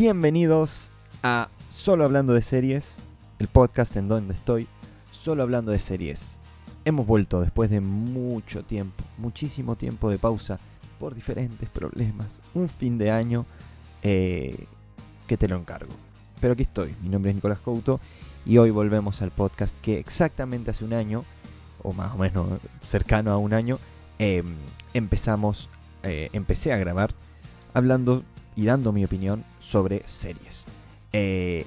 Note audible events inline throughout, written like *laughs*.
Bienvenidos a Solo Hablando de Series, el podcast en donde estoy solo hablando de series. Hemos vuelto después de mucho tiempo, muchísimo tiempo de pausa por diferentes problemas. Un fin de año eh, que te lo encargo. Pero aquí estoy, mi nombre es Nicolás Couto y hoy volvemos al podcast que exactamente hace un año, o más o menos cercano a un año, em, empezamos, eh, empecé a grabar hablando y dando mi opinión sobre series. Eh,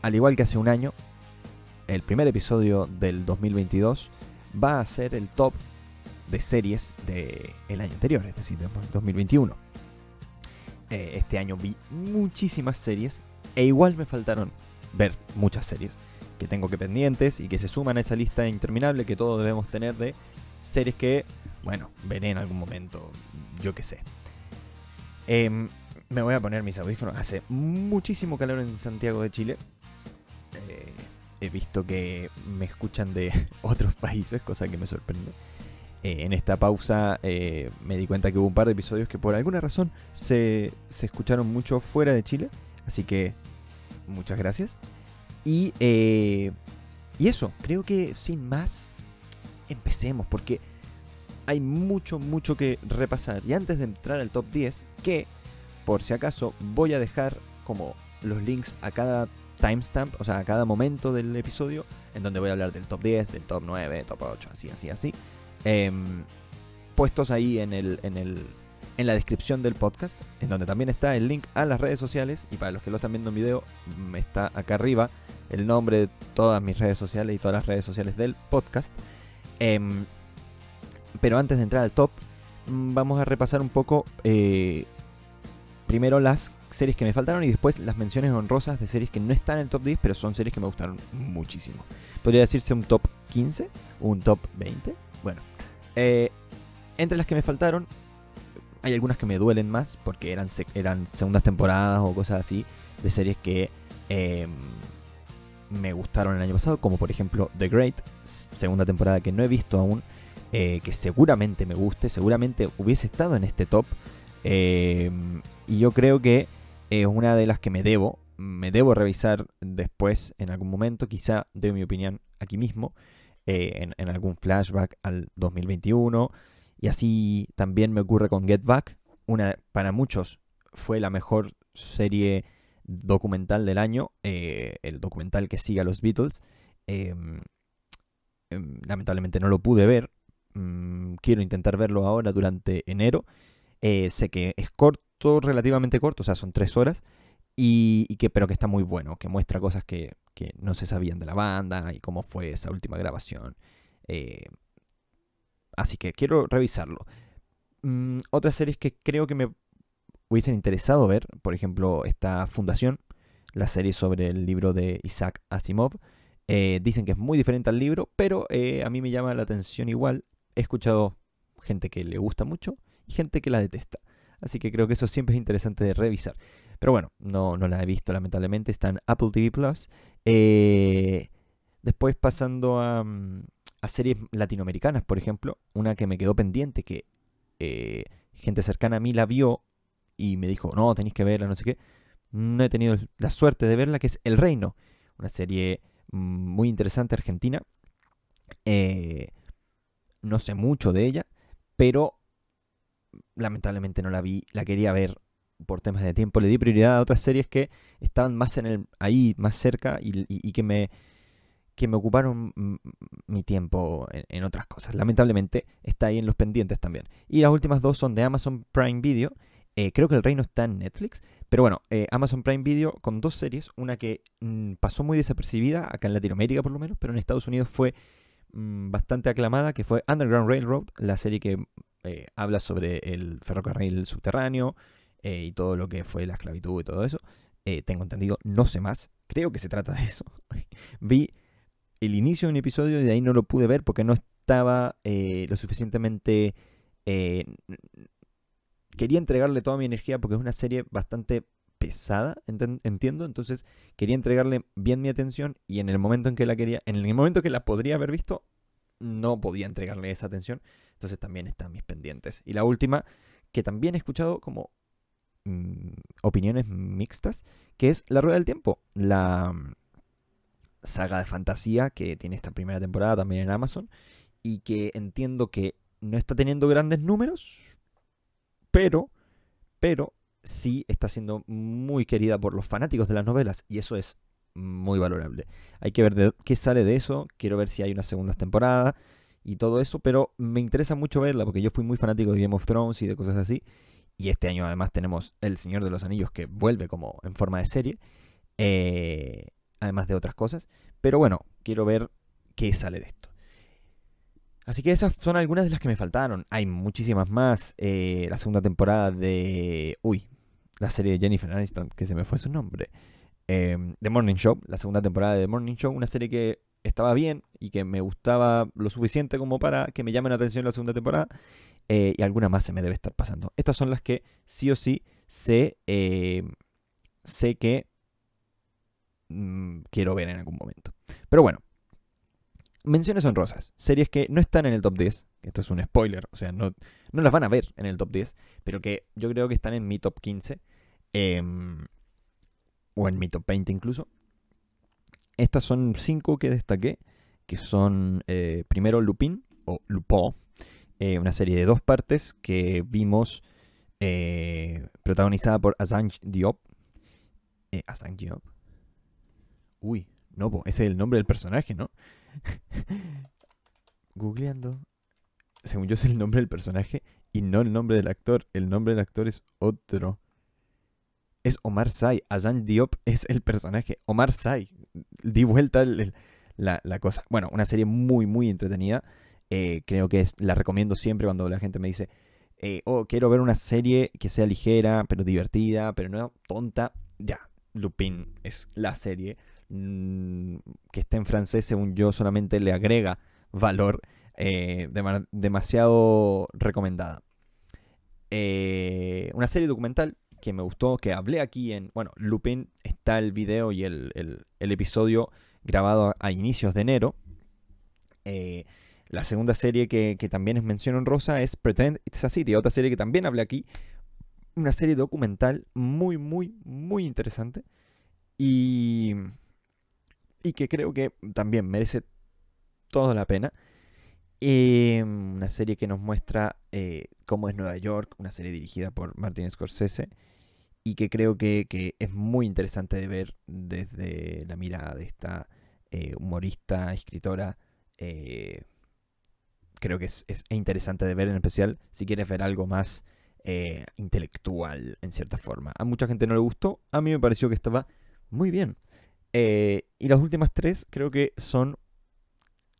al igual que hace un año, el primer episodio del 2022 va a ser el top de series del año anterior, es decir, del 2021. Eh, este año vi muchísimas series e igual me faltaron ver muchas series que tengo que pendientes y que se suman a esa lista interminable que todos debemos tener de series que, bueno, veré en algún momento, yo qué sé. Em, me voy a poner mis audífonos. Hace muchísimo calor en Santiago de Chile. Eh, he visto que me escuchan de *laughs* otros países, cosa que me sorprende. Eh, en esta pausa eh, me di cuenta que hubo un par de episodios que por alguna razón se, se escucharon mucho fuera de Chile. Así que muchas gracias. Y, y eso, creo que sin más, empecemos porque hay mucho, mucho que repasar. Y antes de entrar al top 10, que por si acaso voy a dejar como los links a cada timestamp, o sea, a cada momento del episodio, en donde voy a hablar del top 10, del top 9, top 8, así, así, así. Em, puestos ahí en, el, en, el, en la descripción del podcast, en donde también está el link a las redes sociales. Y para los que lo están viendo en video, mm, está acá arriba el nombre de todas mis redes sociales y todas las redes sociales del podcast. Em, pero antes de entrar al top, mm, vamos a repasar un poco eh, primero las series que me faltaron y después las menciones honrosas de series que no están en el top 10, pero son series que me gustaron muchísimo. Podría decirse un top 15, un top 20. Bueno, eh, entre las que me faltaron, hay algunas que me duelen más porque eran, eran segundas temporadas o cosas así de series que em, me gustaron el año pasado, como por ejemplo The Great, segunda temporada que no he visto aún, eh, que seguramente me guste, seguramente hubiese estado en este top. Em, y yo creo que es una de las que me debo, me debo revisar después en algún momento, quizá de mi opinión aquí mismo, eh, en, algún flashback al 2021. Y así también me ocurre con Get Back, una para muchos fue la mejor serie documental del año, eh, el documental que sigue a los Beatles. Em, em, lamentablemente no lo pude ver, mm, quiero intentar verlo ahora durante enero. Eh, sé que es corto relativamente corto, o sea, son tres horas, y, que, pero que está muy bueno, que muestra cosas que, no se sabían de la banda y cómo fue esa última grabación. Eh, así que quiero revisarlo. Mm, otras series que creo que me hubiesen interesado ver, por ejemplo, esta Fundación, la serie sobre el libro de Isaac Asimov. Eh, dicen que es muy diferente al libro, pero a mí me llama la atención igual. He escuchado gente que le gusta mucho y gente que la detesta. Así que creo que eso siempre es interesante de revisar. Pero bueno, no, no la he visto lamentablemente. Está en Apple TV Plus. Eh, después pasando mm, a, series latinoamericanas, por ejemplo. Una que me quedó pendiente, que eh, gente cercana a mí la vio y me dijo, no, tenéis que verla, no sé qué. No he tenido la suerte de verla, que es El Reino. Una serie mm, muy interesante argentina. Eh, no sé mucho de ella, pero lamentablemente no la vi, la quería ver por temas de tiempo. Le di prioridad a otras series que estaban más en el, ahí, más cerca y, que, me, que me ocuparon mi tiempo en, otras cosas. Lamentablemente está ahí en los pendientes también. Y las últimas dos son de Amazon Prime Video. Eh, creo que el reino está en Netflix. Pero bueno, eh, Amazon Prime Video con dos series. Una que mm, pasó muy desapercibida, acá en Latinoamérica por lo menos, pero en Estados Unidos fue mm, bastante aclamada, que fue Underground Railroad, la serie que eh, habla sobre el ferrocarril subterráneo eh, y todo lo que fue la esclavitud y todo eso. Eh, tengo entendido, no sé más. Creo que se trata de eso. *laughs* Vi el inicio de un episodio y de ahí no lo pude ver porque no estaba lo suficientemente... quería entregarle toda mi energía porque es una serie bastante pesada, entiendo, entonces quería entregarle bien mi atención y en el momento en que la quería, en el momento que la podría haber visto, no podía entregarle esa atención entonces también están mis pendientes. Y la última, que también he escuchado como mm, opiniones mixtas, que es La Rueda del Tiempo, la mm, saga de fantasía que tiene esta primera temporada también en Amazon y que entiendo que no está teniendo grandes números, pero, pero sí está siendo muy querida por los fanáticos de las novelas y eso es muy valorable. Hay que ver de qué sale de eso, quiero ver si hay una segunda temporada y todo eso, pero me interesa mucho verla porque yo fui muy fanático de Game of Thrones y de cosas así. Y este año además tenemos El Señor de los Anillos que vuelve como en forma de serie, eh, además de otras cosas. Pero bueno, quiero ver qué sale de esto. Así que esas son algunas de las que me faltaron. Hay muchísimas más. Eh, la segunda temporada de... Uy, la serie de Jennifer Aniston, que se me fue su nombre. Eh, The Morning Show, la segunda temporada de The Morning Show. Una serie que estaba bien y que me gustaba lo suficiente como para que me llamen la atención la segunda temporada. Eh, y alguna más se me debe estar pasando. Estas son las que sí o sí sé, sé que mm, quiero ver en algún momento. Pero bueno, menciones honrosas. Series que no están en el top 10. Esto es un spoiler. O sea, no, no las van a ver en el top 10. Pero que yo creo que están en mi top 15. Em, o en mi top 20 incluso. Estas son cinco que destaqué. Que son eh, primero Lupin o Lupin. Eh, una serie de dos partes que vimos eh, protagonizada por Assange Diop. Assange Diop. Uy, no, ese es el nombre del personaje, ¿no? *laughs* Googleando. Según yo es el nombre del personaje y no el nombre del actor. El nombre del actor es otro. Es Omar Sy. Azan Diop es el personaje. Omar Sy. Di vuelta la, cosa. Bueno, una serie muy, muy entretenida. Eh, creo que la recomiendo siempre cuando la gente me dice, eh, oh, quiero ver una serie que sea ligera, pero divertida, pero no tonta. Ya, Lupin es la serie. Mm, que está en francés, según yo, solamente le agrega valor. Eh, demasiado recomendada. Una serie documental que me gustó, que hablé aquí en, bueno, Lupin, está el video y el, episodio grabado a, inicios de enero. Eh, la segunda serie que, que, también es mención en rosa es Pretend It's a City, otra serie que también hablé aquí. Una serie documental muy, muy, muy interesante. Y y que creo que también merece toda la pena. Em, una serie que nos muestra eh, cómo es Nueva York, una serie dirigida por Martin Scorsese y que creo que, es muy interesante de ver desde la mirada de esta eh, humorista, escritora. Eh, creo que es, es, interesante de ver en especial si quieres ver algo más intelectual en cierta forma. A mucha gente no le gustó, a mí me pareció que estaba muy bien. Eh, y las últimas tres creo que son,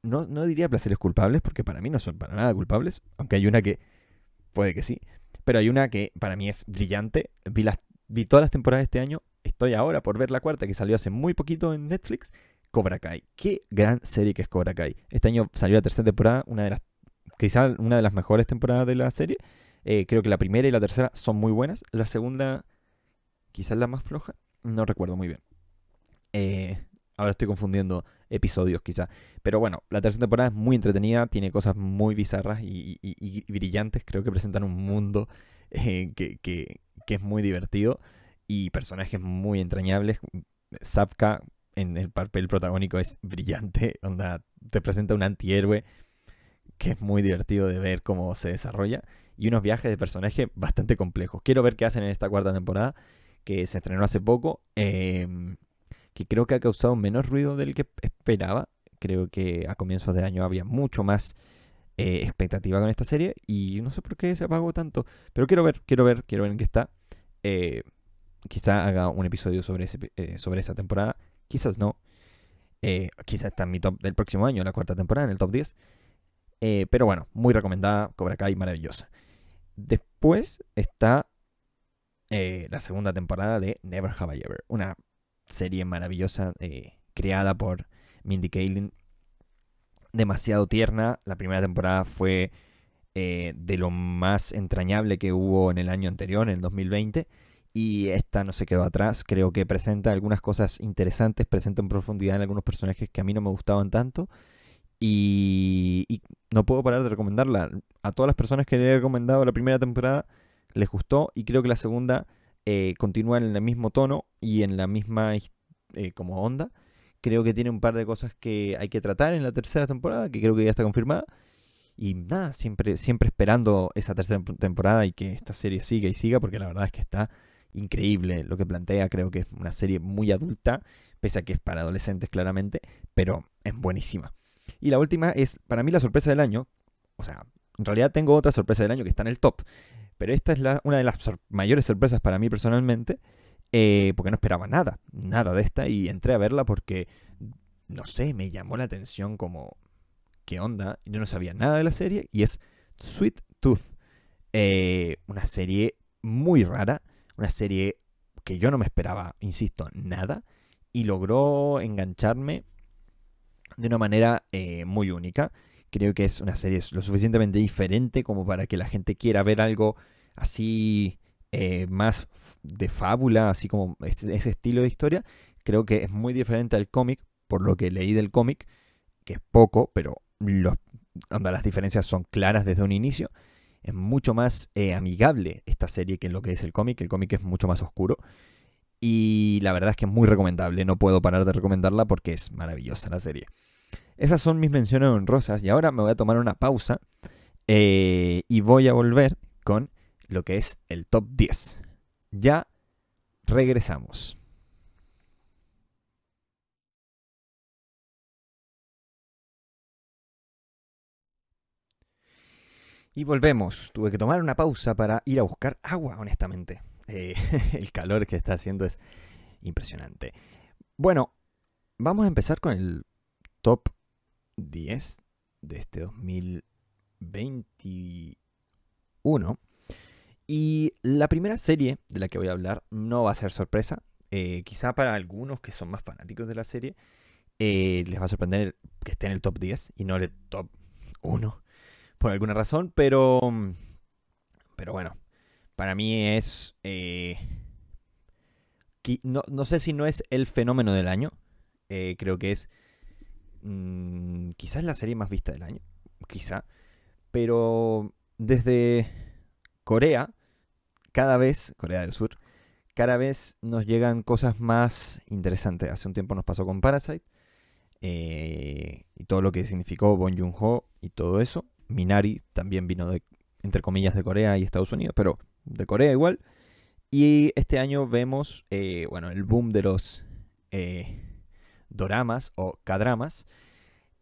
no, no diría placeres culpables, porque para mí no son para nada culpables, aunque hay una que puede que sí, pero hay una que para mí es brillante. Vi, las, vi todas las temporadas de este año, estoy ahora por ver la cuarta que salió hace muy poquito en Netflix, Cobra Kai. Qué gran serie que es Cobra Kai. Este año salió la tercera temporada, una de las, quizá una de las mejores temporadas de la serie. Eh, creo que la primera y la tercera son muy buenas. La segunda, quizás la más floja, no recuerdo muy bien. Eh, ahora estoy confundiendo episodios quizá. Pero bueno, la tercera temporada es muy entretenida, tiene cosas muy bizarras y, brillantes. Creo que presentan un mundo eh, que, es muy divertido y personajes muy entrañables. Zapka en el papel protagónico es brillante, onda, te presenta un antihéroe que es muy divertido de ver cómo se desarrolla y unos viajes de personaje bastante complejos. Quiero ver qué hacen en esta cuarta temporada que se estrenó hace poco. Eh, que creo que ha causado menos ruido del que esperaba. Creo que a comienzos de año había mucho más eh, expectativa con esta serie y no sé por qué se apagó tanto. Pero quiero ver, quiero ver, quiero ver en qué está. Eh, quizá haga un episodio sobre, eh, sobre esa temporada, quizás no. quizás está en mi top del próximo año, la cuarta temporada, en el top 10. pero bueno, muy recomendada, Cobra Kai, maravillosa. Después está la segunda temporada de Never Have I Ever, una serie maravillosa eh, creada por Mindy Kaling. Demasiado tierna. La primera temporada fue eh, de lo más entrañable que hubo en el año anterior, en el 2020. Y esta no se quedó atrás. Creo que presenta algunas cosas interesantes, presenta en profundidad en algunos personajes que a mí no me gustaban tanto. Y, y, no puedo parar de recomendarla. A todas las personas que le he recomendado la primera temporada les gustó y creo que la segunda eh, continúa en el mismo tono y en la misma eh, como onda. Creo que tiene un par de cosas que hay que tratar en la tercera temporada, que creo que ya está confirmada. Y nada, siempre, siempre esperando esa tercera temporada y que esta serie siga y siga, porque la verdad es que está increíble lo que plantea. Creo que es una serie muy adulta, pese a que es para adolescentes claramente, pero es buenísima. Y la última es, para mí, la sorpresa del año. O sea, en realidad tengo otra sorpresa del año que está en el top. Pero esta es la, una de las mayores sorpresas para mí personalmente. Eh, porque no esperaba nada, nada de esta. Y entré a verla porque, no sé, me llamó la atención como, ¿qué onda? Yo no sabía nada de la serie. Y es Sweet Tooth. Eh, una serie muy rara. Una serie que yo no me esperaba, insisto, nada. Y logró engancharme de una manera eh, muy única. Creo que es una serie lo suficientemente diferente como para que la gente quiera ver algo así eh, más de fábula, así como ese estilo de historia. Creo que es muy diferente al cómic, por lo que leí del cómic, que es poco, pero los, las diferencias son claras desde un inicio. Es mucho más eh, amigable esta serie que lo que es el cómic. El cómic es mucho más oscuro. Y la verdad es que es muy recomendable. No puedo parar de recomendarla porque es maravillosa la serie. Esas son mis menciones honrosas y ahora me voy a tomar una pausa eh, y voy a volver con lo que es el top 10. Ya regresamos. Y volvemos. Tuve que tomar una pausa para ir a buscar agua, honestamente. Eh, *laughs* el calor que está haciendo es impresionante. Bueno, vamos a empezar con el top 10 de este 2021. Y la primera serie de la que voy a hablar no va a ser sorpresa. Eh, quizá para algunos que son más fanáticos de la serie eh, les va a sorprender que esté en el top 10 y no en el top 1 por alguna razón, pero pero bueno, para mí es eh, no, no, sé si no es el fenómeno del año, creo que es Mm, quizás la serie más vista del año, quizá, pero desde Corea, cada vez, Corea del Sur, cada vez nos llegan cosas más interesantes. Hace un tiempo nos pasó con Parasite eh, y todo lo que significó Bon Joon-ho y todo eso. Minari también vino de, entre comillas, de Corea y Estados Unidos, pero de Corea igual. Y este año vemos, eh, bueno, el boom de los eh, doramas o cadramas.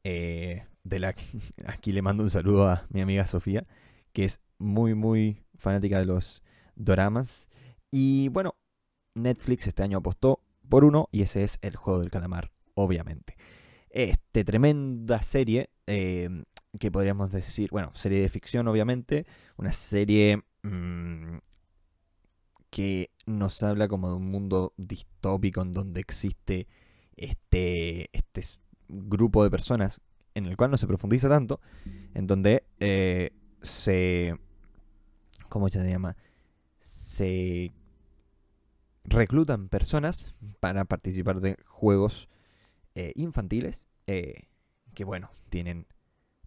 Eh, de la, *laughs* aquí le mando un saludo a mi amiga Sofía, que es muy, muy fanática de los doramas. Y bueno, Netflix este año apostó por uno y ese es El Juego del Calamar, obviamente. Este tremenda serie eh, que podríamos decir, bueno, serie de ficción obviamente, una serie mm, que nos habla como de un mundo distópico en donde existe este, este grupo de personas en el cual no se profundiza tanto, en donde eh, se... ¿Cómo se llama? Se reclutan personas para participar de juegos eh, infantiles eh, que, bueno, tienen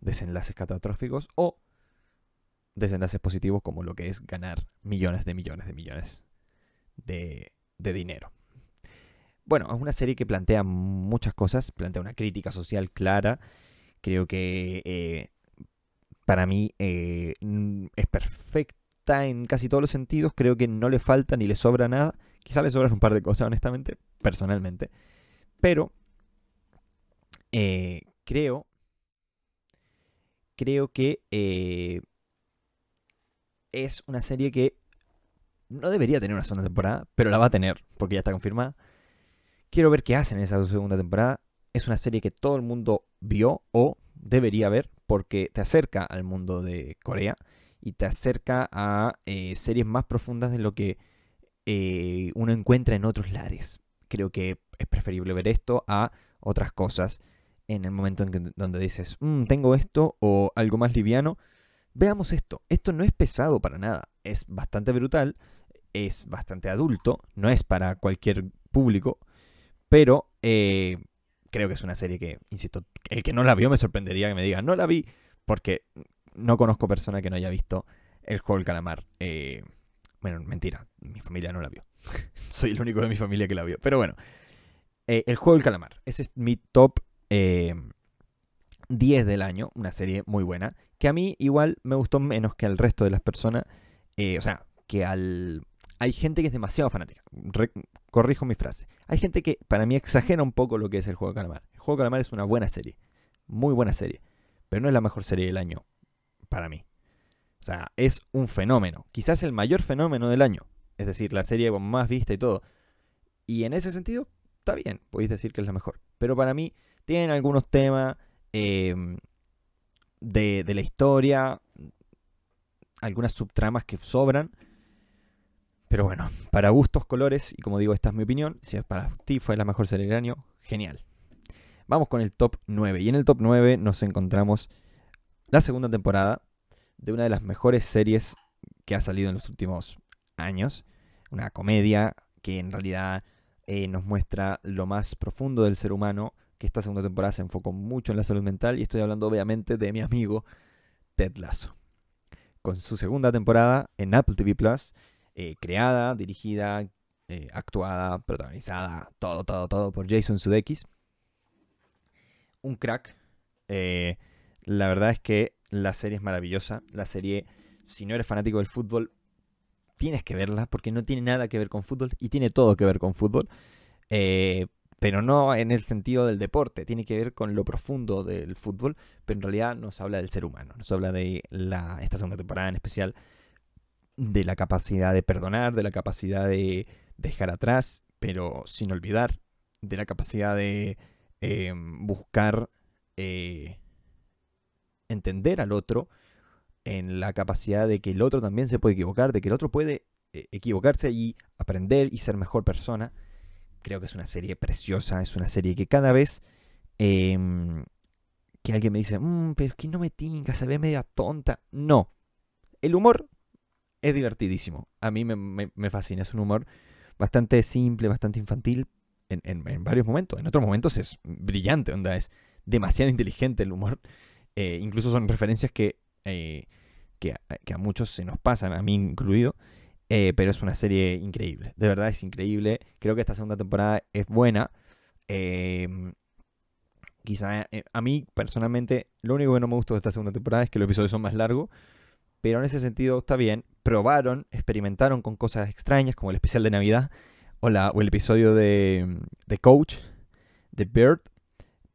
desenlaces catastróficos o desenlaces positivos como lo que es ganar millones de millones de millones de, de dinero. Bueno, es una serie que plantea muchas cosas, plantea una crítica social clara. Creo que eh, para mí eh, es perfecta en casi todos los sentidos. Creo que no le falta ni le sobra nada. Quizá le sobran un par de cosas, honestamente, personalmente. Pero eh, creo, creo que es una serie que no debería tener una segunda temporada, pero la va a tener, porque ya está confirmada. Quiero ver qué hacen en esa segunda temporada. Es una serie que todo el mundo vio o debería ver porque te acerca al mundo de Corea y te acerca a eh, series más profundas de lo que eh, uno encuentra en otros lares. Creo que es preferible ver esto a otras cosas en el momento en donde dices, mm, tengo esto o algo más liviano. Veamos esto. Esto no es pesado para nada. Es bastante brutal. Es bastante adulto. No es para cualquier público. Pero eh, creo que es una serie que, insisto, el que no la vio me sorprendería que me diga, no la vi, porque no conozco persona que no haya visto el juego del calamar. Eh, bueno, mentira, mi familia no la vio. *laughs* Soy el único de mi familia que la vio. Pero bueno, eh, El juego del calamar. Ese es mi top 10 eh, del año. Una serie muy buena. Que a mí igual me gustó menos que al resto de las personas. O sea, que al... Hay gente que es demasiado fanática. corrijo mi frase. Hay gente que para mí exagera un poco lo que es el juego del calamar. El juego del calamar es una buena serie. Muy buena serie. Pero no es la mejor serie del año. Para mí. O sea, es un fenómeno. Quizás el mayor fenómeno del año. Es decir, la serie con más vista y todo. Y en ese sentido, está bien. Podéis decir que es la mejor. Pero para mí, tienen algunos temas em, de, de la historia. Algunas subtramas que sobran. Pero bueno, para gustos, colores, y como digo, esta es mi opinión. Si para ti fue la mejor serie del año, genial. Vamos con el top 9. Y en el top 9 nos encontramos la segunda temporada de una de las mejores series que ha salido en los últimos años. Una comedia que en realidad eh, nos muestra lo más profundo del ser humano, que esta segunda temporada se enfocó mucho en la salud mental y estoy hablando obviamente de mi amigo Ted Lasso. Con su segunda temporada en Apple TV Plus, eh, creada, dirigida, eh, actuada, protagonizada, todo, todo, todo por Jason Sudeikis. Un crack. la verdad es que la serie es maravillosa. La serie, si no eres fanático del fútbol, tienes que verla porque no tiene nada que ver con fútbol y tiene todo que ver con fútbol. Eh, pero no en el sentido del deporte, tiene que ver con lo profundo del fútbol, pero en realidad nos habla del ser humano, nos habla de la, esta segunda temporada en especial, de la capacidad de perdonar, de la capacidad de dejar atrás, pero sin olvidar, de la capacidad de eh, buscar eh, entender al otro, en la capacidad de que el otro también se puede equivocar, de que el otro puede eh, equivocarse y aprender y ser mejor persona. Creo que es una serie preciosa, es una serie que cada vez em, que alguien me dice, mm, pero es que no me tinca, se ve media tonta. No, el humor es divertidísimo. A mí me, fascina, es un humor bastante simple, bastante infantil en, en, varios momentos. En otros momentos es brillante, onda, es demasiado inteligente el humor. Eh, incluso son referencias que, eh, que, a muchos se nos pasan, a mí incluido. Eh, pero es una serie increíble. De verdad es increíble. Creo que esta segunda temporada es buena. Em, quizá a mí personalmente lo único que no me gustó de esta segunda temporada es que los episodios son más largos. Pero en ese sentido está bien. Probaron, experimentaron con cosas extrañas como el especial de Navidad o, la, o el episodio de, de Coach, de Bird.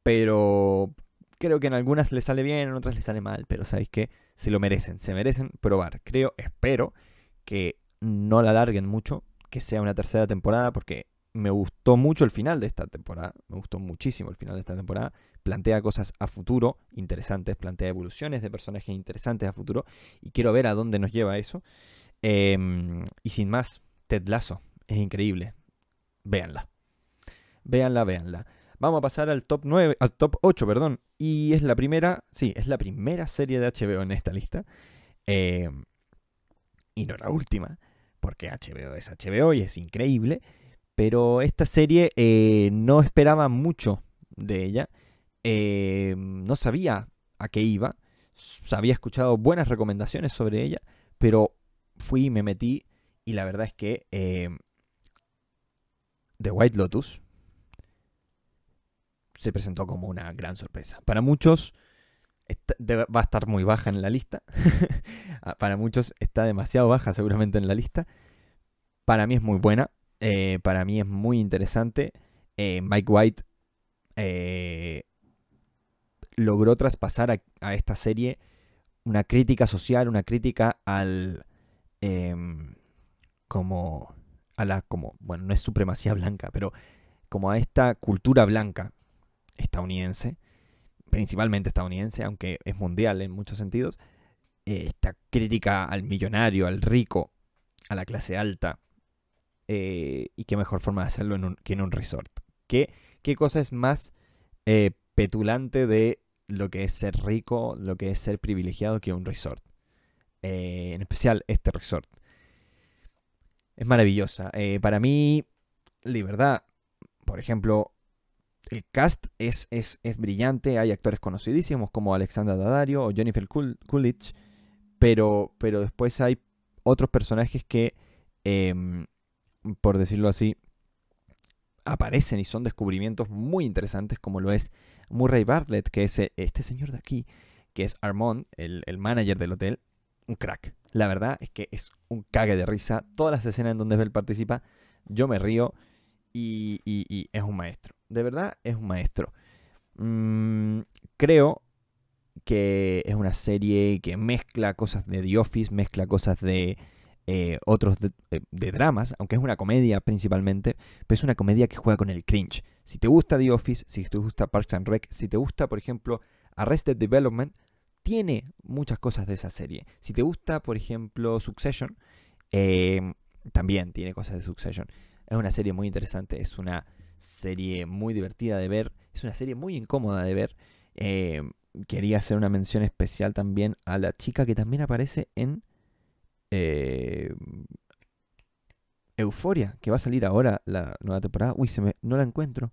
Pero Creo que en algunas le sale bien, en otras le sale mal, pero sabéis que se lo merecen, se merecen probar. Creo, espero que no la alarguen mucho, que sea una tercera temporada, porque me gustó mucho el final de esta temporada, me gustó muchísimo el final de esta temporada. Plantea cosas a futuro interesantes, plantea evoluciones de personajes interesantes a futuro, y quiero ver a dónde nos lleva eso. Em, y sin más, Ted Lasso, es increíble. Véanla. Véanla, véanla. Vamos a pasar al top 9, al top 8, perdón. Y es la primera, sí, es la primera serie de HBO en esta lista. Eh, y no la última, porque HBO es HBO y es increíble. Pero esta serie eh, no esperaba mucho de ella. Eh, no sabía a qué iba. Había escuchado buenas recomendaciones sobre ella. Pero fui y me metí. Y la verdad es que The White Lotus se presentó como una gran sorpresa. Para muchos va a estar muy baja en la lista. *laughs* Ah, para muchos está demasiado baja seguramente en la lista. Para mí es muy buena. Eh, para mí es muy interesante. Eh, Mike White eh, logró traspasar a, esta serie una crítica social, una crítica al... Em, como... A la, como, bueno, no es supremacía *laughs* blanca, pero como a esta cultura blanca estadounidense, principalmente estadounidense, aunque es mundial en muchos sentidos, esta crítica al millonario, al rico, a la clase alta, eh, y qué mejor forma de hacerlo que en un resort. ¿Qué, qué cosa es más eh, petulante de lo que es ser rico, lo que es ser privilegiado que un resort? en especial este resort. Es maravillosa. para mí, verdad, por ejemplo, el cast es, es, brillante, hay actores conocidísimos como Alexandra Daddario o Jennifer Coolidge, pero, pero después hay otros personajes que em, por decirlo así, aparecen y son descubrimientos muy interesantes como lo es Murray Bartlett, que es este señor de aquí, que es Armand, el, el manager del hotel, un crack. La verdad es que es un cague de risa. Todas las escenas en donde él participa, yo me río y, es un maestro. De verdad, es un maestro. Mm, creo que es una serie que mezcla cosas de The Office, mezcla cosas de eh, otros eh, de, dramas, aunque es una comedia principalmente, pero es una comedia que juega con el cringe. Si te gusta The Office, si te gusta Parks and Rec, si te gusta, por ejemplo, Arrested Development, tiene muchas cosas de esa serie. Si te gusta, por ejemplo, Succession, eh, también tiene cosas de Succession. Es una serie muy interesante, es una serie muy divertida de ver, es una serie muy incómoda de ver. quería hacer una mención especial también a la chica que también aparece en eh, Euforia, que va a salir ahora la nueva temporada. Uy, se me, no la encuentro.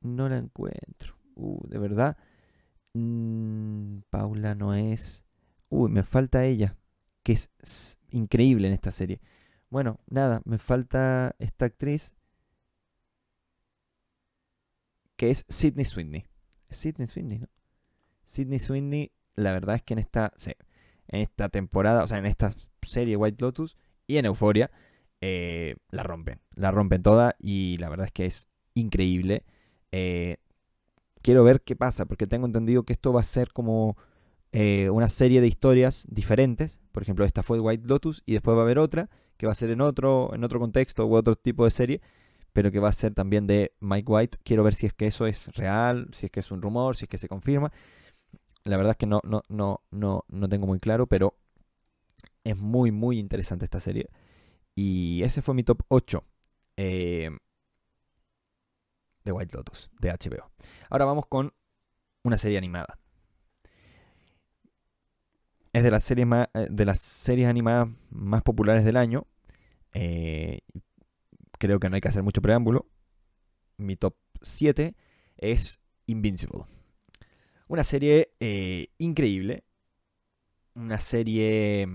No la encuentro. Uh, de verdad. Mm, Paula no es. Uy, me falta ella, que es, increíble en esta serie. Bueno, nada, me falta esta actriz que es Sidney Sweeney. Sidney Sweeney, ¿no? Sidney Sweeney, la verdad es que en esta en esta temporada, o sea, en esta serie White Lotus y en Euforia, eh, la rompen. La rompen toda y la verdad es que es increíble. Eh, quiero ver qué pasa, porque tengo entendido que esto va a ser como eh, una serie de historias diferentes. Por ejemplo, esta fue White Lotus y después va a haber otra que va a ser en otro, en otro contexto u otro tipo de serie, pero que va a ser también de Mike White. Quiero ver si es que eso es real, si es que es un rumor, si es que se confirma. La verdad es que no, no, no, no, no tengo muy claro, pero es muy, muy interesante esta serie. Y ese fue mi top 8 eh, de White Lotus, de HBO. Ahora vamos con una serie animada. Es de las series, más, eh, de las series animadas más populares del año. Eh, creo que no hay que hacer mucho preámbulo. Mi top 7 es Invincible. Una serie eh, increíble. Una serie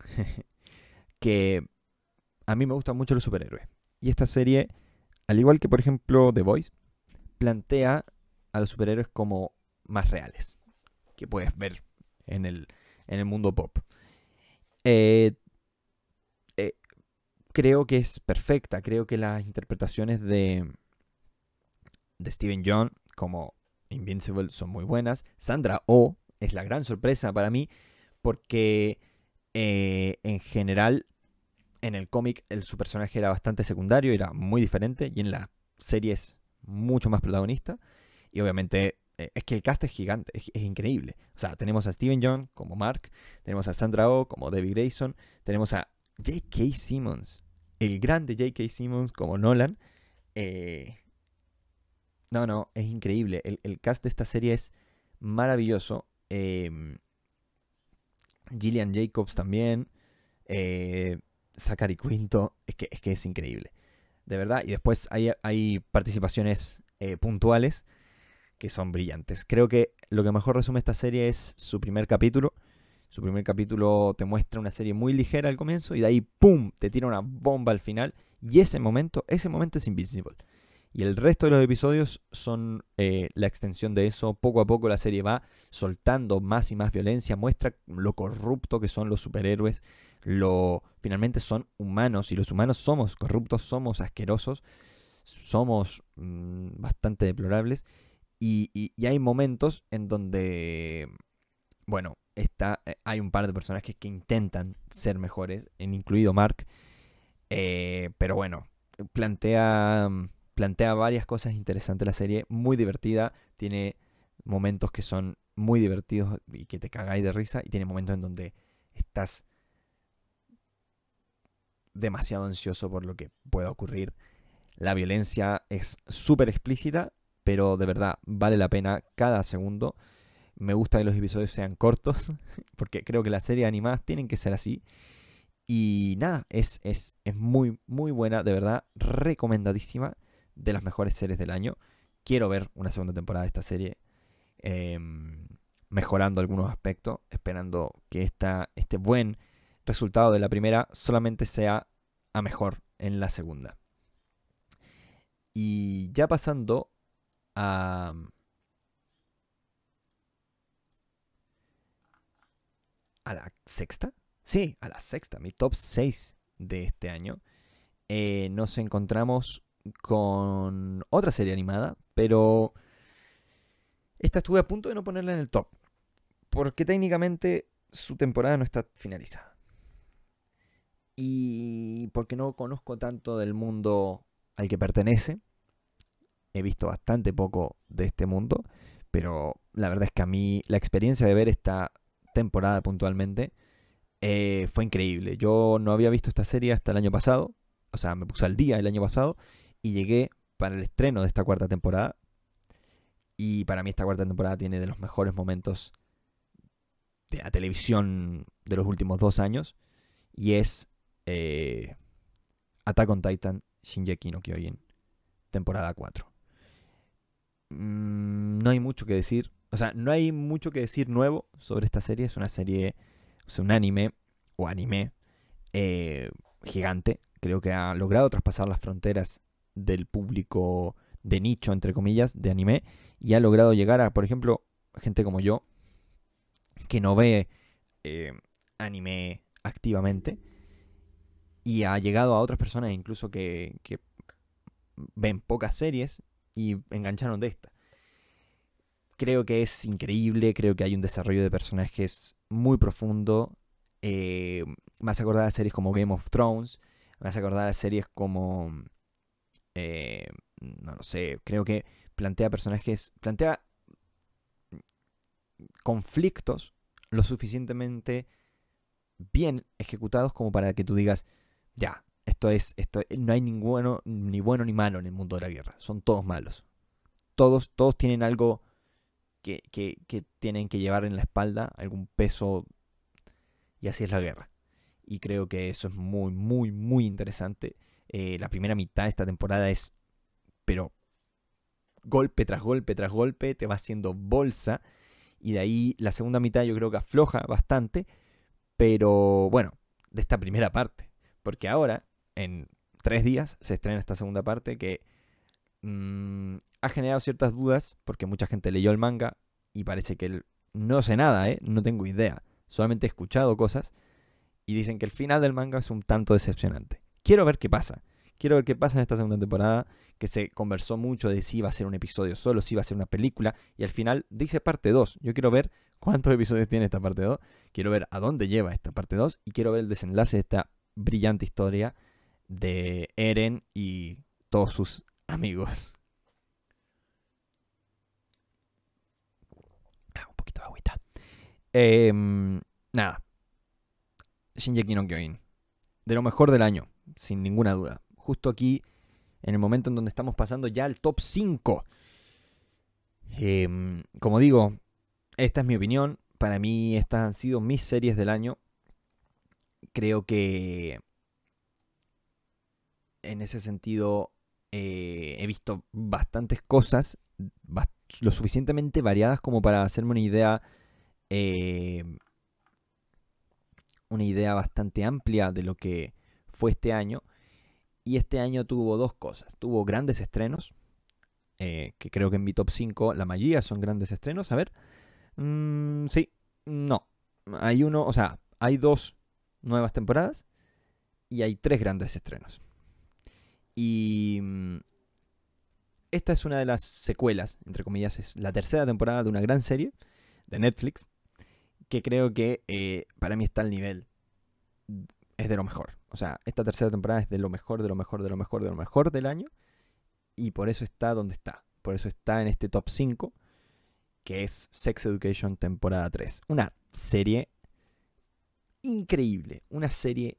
*laughs* que a mí me gustan mucho los superhéroes. Y esta serie, al igual que por ejemplo The Voice, plantea a los superhéroes como más reales. Que puedes ver en el, en el mundo pop. Eh, eh, creo que es perfecta. Creo que las interpretaciones de, de Steven John como Invincible son muy buenas. Sandra O es la gran sorpresa para mí porque eh, en general en el cómic su personaje era bastante secundario, era muy diferente y en la serie es mucho más protagonista. Y obviamente eh, es que el cast es gigante, es, increíble. O sea, tenemos a Steven John como Mark, tenemos a Sandra Oh como Debbie Grayson, tenemos a J.K. Simmons, el grande J.K. Simmons como Nolan. Eh, no, no, es increíble. El, cast de esta serie es maravilloso. Em, Gillian Jacobs también. Eh, Zachary Quinto. Es que, es que es increíble. De verdad. Y después hay, hay participaciones eh, puntuales que son brillantes. Creo que lo que mejor resume esta serie es su primer capítulo. Su primer capítulo te muestra una serie muy ligera al comienzo y de ahí ¡pum! te tira una bomba al final. Y ese momento, ese momento es invisible. Y el resto de los episodios son eh, la extensión de eso. Poco a poco la serie va soltando más y más violencia, muestra lo corrupto que son los superhéroes, lo finalmente son humanos y los humanos somos corruptos, somos asquerosos, somos mm, bastante deplorables. Y, hay momentos en donde, bueno, está, eh, hay un par de personajes que intentan ser mejores, incluido Mark. Eh, pero bueno, plantea plantea varias cosas interesantes la serie, muy divertida, tiene momentos que son muy divertidos y que te cagáis de risa, y tiene momentos en donde estás demasiado ansioso por lo que pueda ocurrir. La violencia es súper explícita, pero de verdad vale la pena cada segundo. Me gusta que los episodios sean *laughs* cortos, porque creo que las series animadas tienen que ser así. Y nada, es, es, es muy, muy buena, de verdad, recomendadísima de las mejores series del año. Quiero ver una segunda temporada de esta serie em, mejorando algunos aspectos, esperando que esta, este buen resultado de la primera solamente sea a mejor en la segunda. Y ya pasando a... A la sexta. Sí, a la sexta, mi top 6 de este año. Eh, nos encontramos con otra serie animada, pero esta estuve a punto de no ponerla en el top, porque técnicamente su temporada no está finalizada. Y porque no conozco tanto del mundo al que pertenece, he visto bastante poco de este mundo, pero la verdad es que a mí la experiencia de ver esta temporada puntualmente eh, fue increíble. Yo no había visto esta serie hasta el año pasado, o sea, me puse al día el año pasado y llegué para el estreno de esta cuarta temporada. Y para mí esta cuarta temporada tiene de los mejores momentos de la televisión de los últimos dos años. Y es eh, Attack on Titan Shinjeki no Kyojin, temporada 4. Mm, no hay mucho que decir. O sea, no hay mucho que decir nuevo sobre esta serie. Es una serie, es un anime o anime eh, gigante. Creo que ha logrado traspasar las fronteras del público de nicho, entre comillas, de anime, y ha logrado llegar a, por ejemplo, gente como yo, que no ve eh, anime activamente, y ha llegado a otras personas incluso que, que ven pocas series y engancharon de esta. Creo que es increíble, creo que hay un desarrollo de personajes muy profundo. Eh, me acordar de series como Game of Thrones, me hace acordar de series como eh, no lo sé, creo que plantea personajes, plantea conflictos lo suficientemente bien ejecutados como para que tú digas, ya, esto es, esto, no hay ninguno, ni bueno ni malo en el mundo de la guerra, son todos malos. Todos, todos tienen algo que, que, que tienen que llevar en la espalda, algún peso, y así es la guerra. Y creo que eso es muy, muy, muy interesante. Eh, la primera mitad de esta temporada es, pero golpe tras golpe tras golpe, te va haciendo bolsa. Y de ahí la segunda mitad yo creo que afloja bastante. Pero bueno, de esta primera parte. Porque ahora, en tres días, se estrena esta segunda parte que mm, ha generado ciertas dudas. Porque mucha gente leyó el manga y parece que no sé nada, ¿eh? No tengo idea. Solamente he escuchado cosas. Y dicen que el final del manga es un tanto decepcionante quiero ver qué pasa. Quiero ver qué pasa en esta segunda temporada, que se conversó mucho de si iba a ser un episodio solo, si iba a ser una película, y al final dice parte 2. Yo quiero ver cuántos episodios tiene esta parte 2, quiero ver a dónde lleva esta parte 2, y quiero ver el desenlace de esta brillante historia de Eren y todos sus amigos. Ah, un poquito de agüita. Em, nada. Shinji no Kyojin. De lo mejor del año sin ninguna duda. Justo aquí, en el momento en donde estamos pasando ya al top 5. Em, como digo, esta es mi opinión. Para mí estas han sido mis series del año. Creo que en ese sentido eh, he visto bastantes cosas, lo suficientemente variadas como para hacerme una idea, em, una idea bastante amplia de lo que fue este año. Y este año tuvo dos cosas. Tuvo grandes estrenos, eh, que creo que en mi top 5 la mayoría son grandes estrenos. A ver. Mm, sí, no. Hay uno, o sea, hay dos nuevas temporadas y hay tres grandes estrenos. Y mm, esta es una de las secuelas, entre comillas, es la tercera temporada de una gran serie de Netflix, que creo que eh, para mí está al nivel es de lo mejor. O sea, esta tercera temporada es de lo mejor, de lo mejor, de lo mejor, de lo mejor del año. Y por eso está donde está. Por eso está en este top 5, que es Sex Education temporada 3. Una serie increíble. Una serie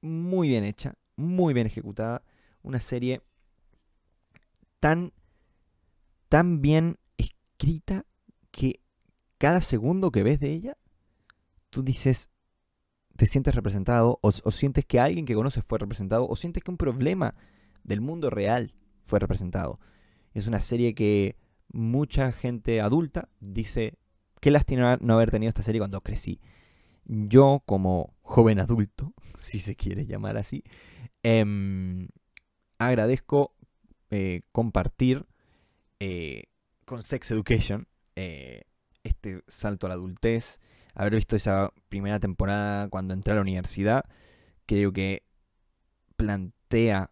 muy bien hecha, muy bien ejecutada. Una serie tan, tan bien escrita que cada segundo que ves de ella, tú dices, te sientes representado o, sientes que alguien que conoces fue representado o sientes que un problema del mundo real fue representado. Es una serie que mucha gente adulta dice, qué lástima no haber tenido esta serie cuando crecí. yo como joven adulto, *laughs* si se quiere llamar así, em, agradezco eh, compartir eh, con Sex Education eh, este salto a la adultez, haber visto esa primera temporada cuando entré a la universidad, creo que plantea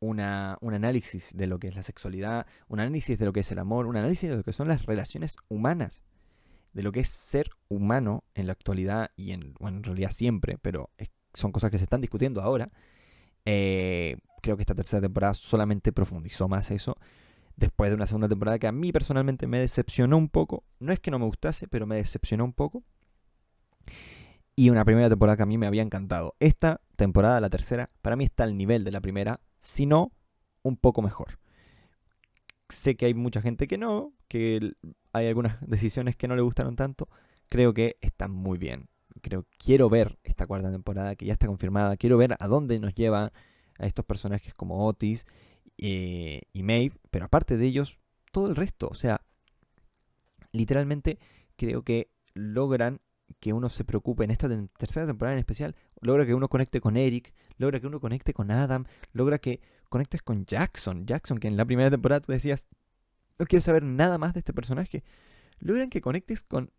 una, un análisis de lo que es la sexualidad, un análisis de lo que es el amor, un análisis de lo que son las relaciones humanas, de lo que es ser humano en la actualidad y en, en realidad siempre, pero son cosas que se están discutiendo ahora. Eh, creo que esta tercera temporada solamente profundizó más eso. Después de una segunda temporada que a mí personalmente me decepcionó un poco. No es que no me gustase, pero me decepcionó un poco. Y una primera temporada que a mí me había encantado. Esta temporada, la tercera, para mí está al nivel de la primera, si no, un poco mejor. Sé que hay mucha gente que no, que hay algunas decisiones que no le gustaron tanto. Creo que está muy bien. Creo, quiero ver esta cuarta temporada que ya está confirmada. Quiero ver a dónde nos lleva a estos personajes como Otis eh, y Maeve. Pero aparte de ellos, todo el resto. O sea, literalmente creo que logran que uno se preocupe en esta tercera temporada en especial, logra que uno conecte con Eric, logra que uno conecte con Adam, logra que conectes con Jackson, Jackson que en la primera temporada tú decías, no quiero saber nada más de este personaje, logran que conectes con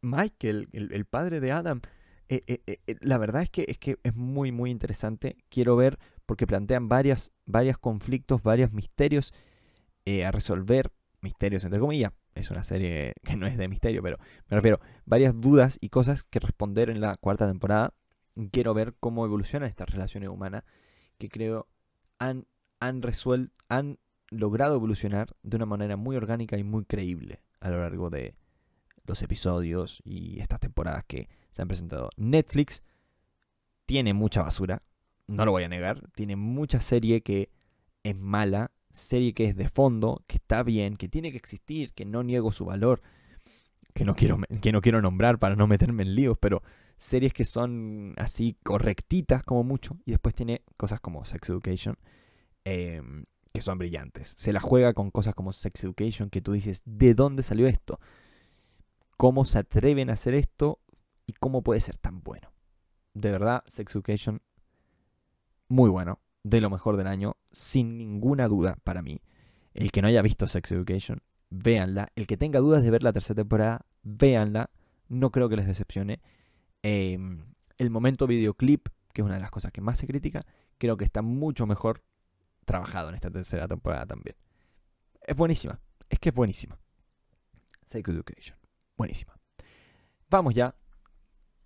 Michael, el, padre de Adam. Eh, eh, eh, la verdad es que, es que es muy muy interesante, quiero ver porque plantean varias, varios conflictos, varios misterios a resolver, misterios entre comillas, es una serie que no es de misterio, pero me refiero, varias dudas y cosas que responder en la cuarta temporada. Quiero ver cómo evolucionan estas relaciones humanas que creo han, han resuelto, han logrado evolucionar de una manera muy orgánica y muy creíble a lo largo de los episodios y estas temporadas que se han presentado. Netflix tiene mucha basura, no lo voy a negar, tiene mucha serie que es mala serie que es de fondo, que está bien, que tiene que existir, que no niego su valor, que no quiero, que no quiero nombrar para no meterme en líos, pero series que son así correctitas como mucho, y después tiene cosas como Sex Education, em, que son brillantes. Se la juega con cosas como Sex Education, que tú dices, ¿de dónde salió esto? ¿Cómo se atreven a hacer esto? ¿Y cómo puede ser tan bueno? De verdad, Sex Education, muy bueno de lo mejor del año, sin ninguna duda para mí. El que no haya visto Sex Education, véanla. El que tenga dudas de ver la tercera temporada, véanla. No creo que les decepcione. Em, el momento videoclip, que es una de las cosas que más se critica, creo que está mucho mejor trabajado en esta tercera temporada también. Es buenísima. Es que es buenísima. Sex Education. Buenísima. Vamos ya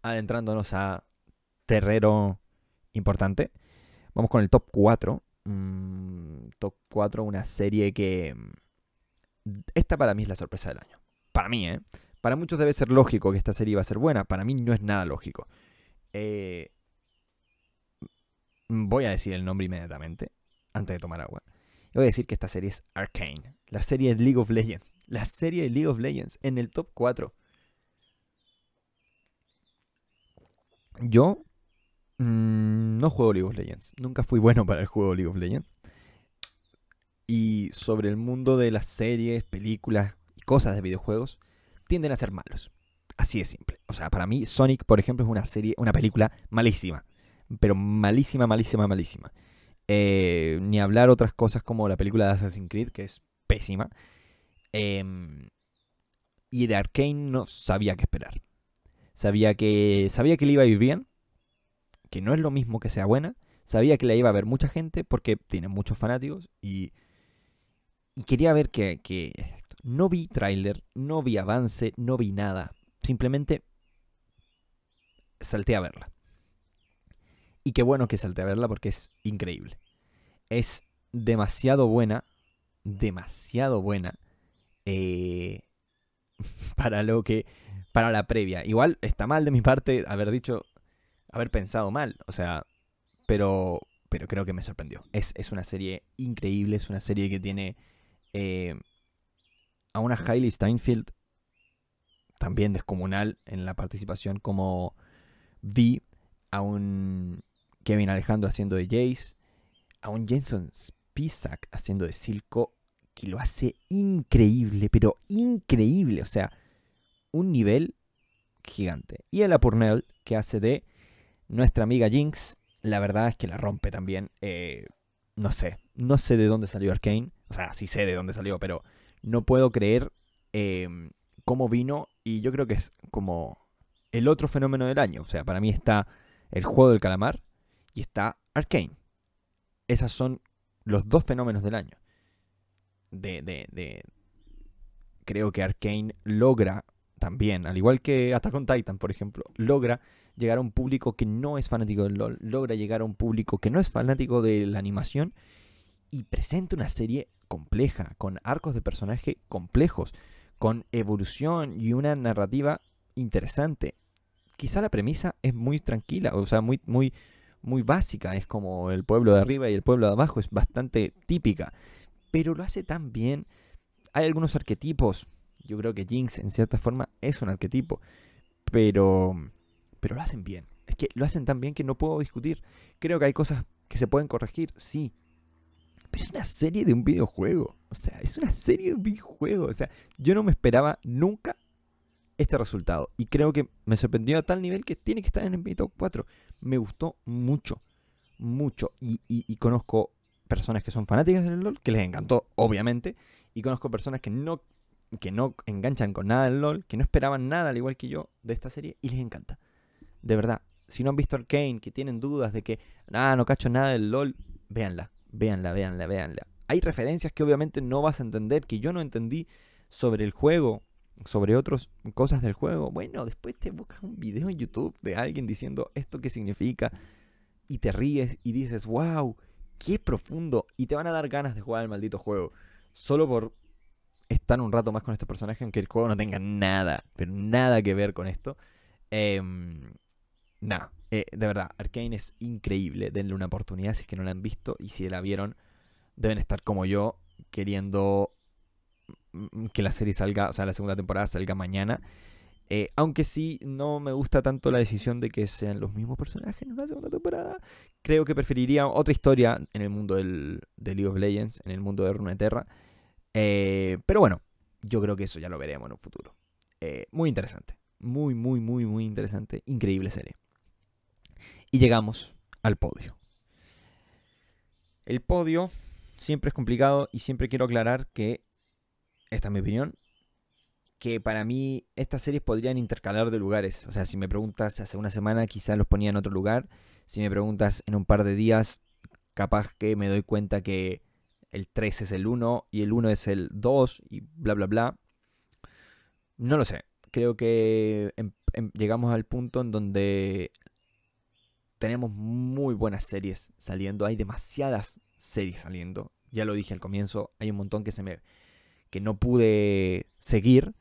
adentrándonos a terreno importante. Vamos con el top 4. Mm, top 4, una serie que... Mm, esta para mí es la sorpresa del año. Para mí, ¿eh? Para muchos debe ser lógico que esta serie iba a ser buena. Para mí no es nada lógico. Eh, voy a decir el nombre inmediatamente, antes de tomar agua. Voy a decir que esta serie es Arcane. La serie de League of Legends. La serie de League of Legends en el top 4. Yo Mm, no juego League of Legends. Nunca fui bueno para el juego League of Legends. Y sobre el mundo de las series, películas y cosas de videojuegos, tienden a ser malos. Así de simple. O sea, para mí Sonic, por ejemplo, es una serie, una película malísima. Pero malísima, malísima, malísima. Eh, ni hablar otras cosas como la película de Assassin's Creed, que es pésima. Em, y de Arkane no sabía qué esperar. Sabía que, sabía que le iba a ir bien, que no es lo mismo que sea buena. Sabía que la iba a ver mucha gente porque tiene muchos fanáticos y, y quería ver que, que no vi tráiler, no vi avance, no vi nada. Simplemente salté a verla. Y qué bueno que salté a verla porque es increíble. Es demasiado buena, demasiado buena eh, *laughs* para lo que, para la previa. Igual está mal de mi parte haber dicho haber pensado mal. O sea, pero, pero creo que me sorprendió. Es, una serie increíble, es una serie que tiene eh, a una Hailey Steinfeld también descomunal en la participación como Vi, a un Kevin Alejandro haciendo de Jace, a un Jenson Spisak haciendo de Silco, que lo hace increíble, pero increíble. O sea, un nivel gigante. Y Ella Purnell, que hace de nuestra amiga Jinx, la verdad es que la rompe también. Eh, no sé, no sé de dónde salió Arkane. O sea, sí sé de dónde salió, pero no puedo creer em, cómo vino. Y yo creo que es como el otro fenómeno del año. O sea, para mí está el juego del calamar y está Arkane. Esos son los dos fenómenos del año. De, de, de... Creo que Arkane logra también, al igual que Attack on Titan, por ejemplo, logra llegar a un público que no es fanático del LOL, logra llegar a un público que no es fanático de la animación y presenta una serie compleja, con arcos de personaje complejos, con evolución y una narrativa interesante. Quizá la premisa es muy tranquila, o sea, muy, muy, muy básica, es como el pueblo de arriba y el pueblo de abajo, es bastante típica, pero lo hace tan bien. Hay algunos arquetipos, yo creo que Jinx en cierta forma es un arquetipo, pero pero lo hacen bien. Es que lo hacen tan bien que no puedo discutir. Creo que hay cosas que se pueden corregir, sí. Pero es una serie de un videojuego. O sea, es una serie de un videojuego. O sea, yo no me esperaba nunca este resultado. Y creo que me sorprendió a tal nivel que tiene que estar en el mi top 4. Me gustó mucho. Mucho. Y, y conozco personas que son fanáticas del LOL, que les encantó, obviamente. Y conozco personas que no, que no enganchan con nada del LOL, que no esperaban nada, al igual que yo, de esta serie, y les encanta de verdad, si no han visto Arkane, que tienen dudas de que, ah, no cacho nada del LOL, véanla, véanla, véanla, véanla. Hay referencias que obviamente no vas a entender, que yo no entendí sobre el juego, sobre otras cosas del juego. Bueno, después te buscas un video en YouTube de alguien diciendo esto qué significa y te ríes y dices, wow, qué profundo. Y te van a dar ganas de jugar el maldito juego. Solo por estar un rato más con estos personajes, aunque el juego no tenga nada, pero nada que ver con esto. Eh, Nada, de verdad, Arkane es increíble. Denle una oportunidad si es que no la han visto. Y si la vieron, deben estar como yo, queriendo mm, que la serie salga, o sea, la segunda temporada salga mañana. Eh, aunque sí, no me gusta tanto la decisión de que sean los mismos personajes en una segunda temporada. Creo que preferiría otra historia en el mundo del, de League of Legends, en el mundo de Runeterra. Eh, pero bueno, yo creo que eso ya lo veremos en un futuro. muy interesante. Muy, muy, muy, muy interesante. Increíble serie. Y llegamos al podio. El podio siempre es complicado y siempre quiero aclarar que, esta es mi opinión, que para mí estas series podrían intercalar de lugares. O sea, si me preguntas hace una semana, quizás los ponía en otro lugar. Si me preguntas en un par de días, capaz que me doy cuenta que el 3 es el 1 y el 1 es el 2 y bla, bla, bla. No lo sé. Creo que em, em, llegamos al punto en donde tenemos muy buenas series saliendo. Hay demasiadas series saliendo. Ya lo dije al comienzo, hay un montón que se me que no pude seguir,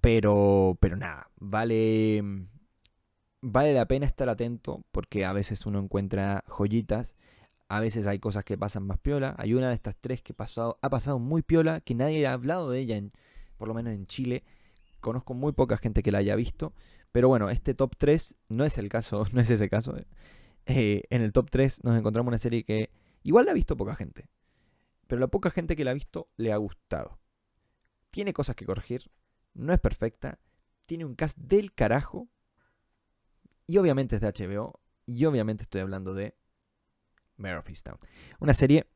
pero pero nada, vale vale la pena estar atento porque a veces uno encuentra joyitas, a veces hay cosas que pasan más piola. Hay una de estas tres que ha pasado muy piola, que nadie ha hablado de ella, en, por lo menos en Chile. Conozco muy poca gente que la haya visto. Pero bueno, este top 3 no es el caso, *laughs* no es ese caso. Eh. Eh, en el top 3 nos encontramos una serie que igual la ha visto poca gente. Pero la poca gente que la ha visto le ha gustado. Tiene cosas que corregir, no es perfecta, tiene un cast del carajo. Y obviamente es de HBO. Y obviamente estoy hablando de Mare of Easttown. Una serie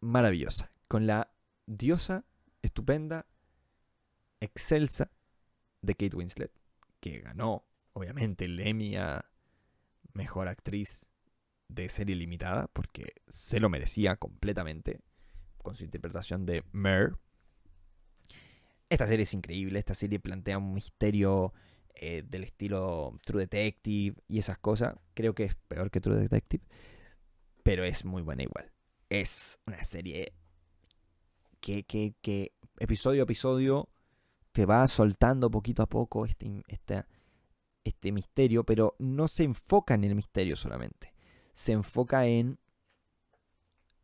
maravillosa. Con la diosa estupenda, excelsa de Kate Winslet que ganó, obviamente, el Emmy a Mejor Actriz de serie limitada, porque se lo merecía completamente con su interpretación de Mer. Esta serie es increíble, esta serie plantea un misterio eh, del estilo True Detective y esas cosas. Creo que es peor que True Detective, pero es muy buena igual. Es una serie que, que, que episodio a episodio te va soltando poquito a poco este, este, este misterio, pero no se enfoca en el misterio solamente. Se enfoca en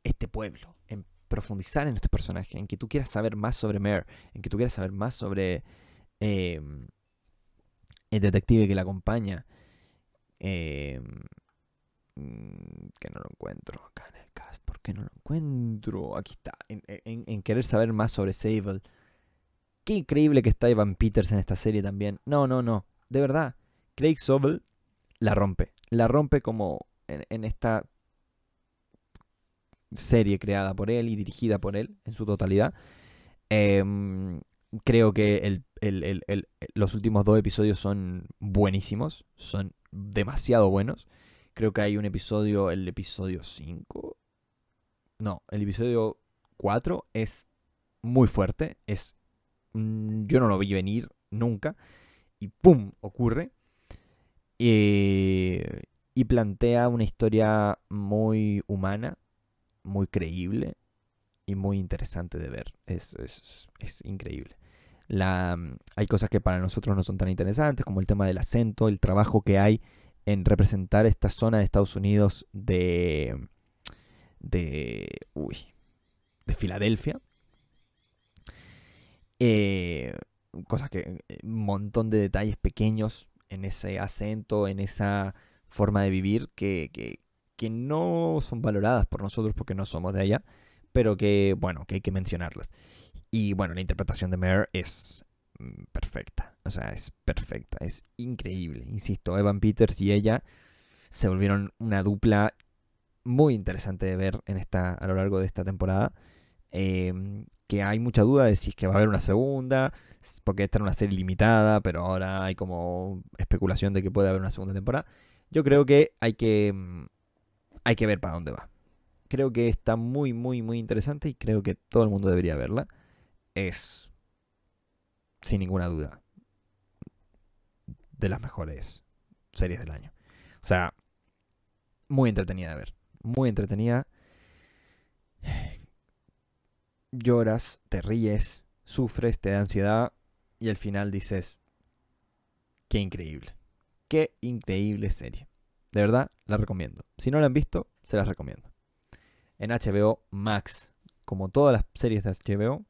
este pueblo, en profundizar en este personaje, en que tú quieras saber más sobre Mare, en que tú quieras saber más sobre em, el detective que la acompaña. Mm, que no lo encuentro acá en el cast. ¿Por qué no lo encuentro? Aquí está. En, en querer saber más sobre Sable Qué increíble que está Evan Peters en esta serie también. No, no, no. De verdad, Craig Sobel la rompe. La rompe como en, esta serie creada por él y dirigida por él en su totalidad. Em, creo que los últimos dos episodios son buenísimos. Son demasiado buenos. Creo que hay un episodio, el episodio 5. No, el episodio 4 es muy fuerte. Es. Mm, yo no lo vi venir nunca. Y ¡pum! ocurre. Eh, y plantea una historia muy humana, muy creíble y muy interesante de ver. Es, es increíble. La, mm, hay cosas que para nosotros no son tan interesantes, como el tema del acento, el trabajo que hay en representar esta zona de Estados Unidos de. de. uy. de Filadelfia. Eh, cosas que. Eh, un montón de detalles pequeños en ese acento, en esa forma de vivir que, que, que no son valoradas por nosotros porque no somos de allá, pero que, bueno, que hay que mencionarlas. Y bueno, la interpretación de Mare es perfecta. O sea, es perfecta. Es increíble. Insisto, Evan Peters y ella se volvieron una dupla muy interesante de ver en esta, a lo largo de esta temporada. Em, que hay mucha duda de si es que va a haber una segunda, porque esta era una serie limitada, pero ahora hay como especulación de que puede haber una segunda temporada. Yo creo que hay que, mm, hay que ver para dónde va. Creo que está muy, muy, muy interesante y creo que todo el mundo debería verla es, sin ninguna duda, de las mejores series del año. O sea, muy entretenida de ver. Muy entretenida. *sighs* Lloras, te ríes, sufres, te da ansiedad y al final dices, qué increíble. Qué increíble serie. De verdad, la recomiendo. Si no la han visto, se las recomiendo. En HBO Max, como todas las series de HBO,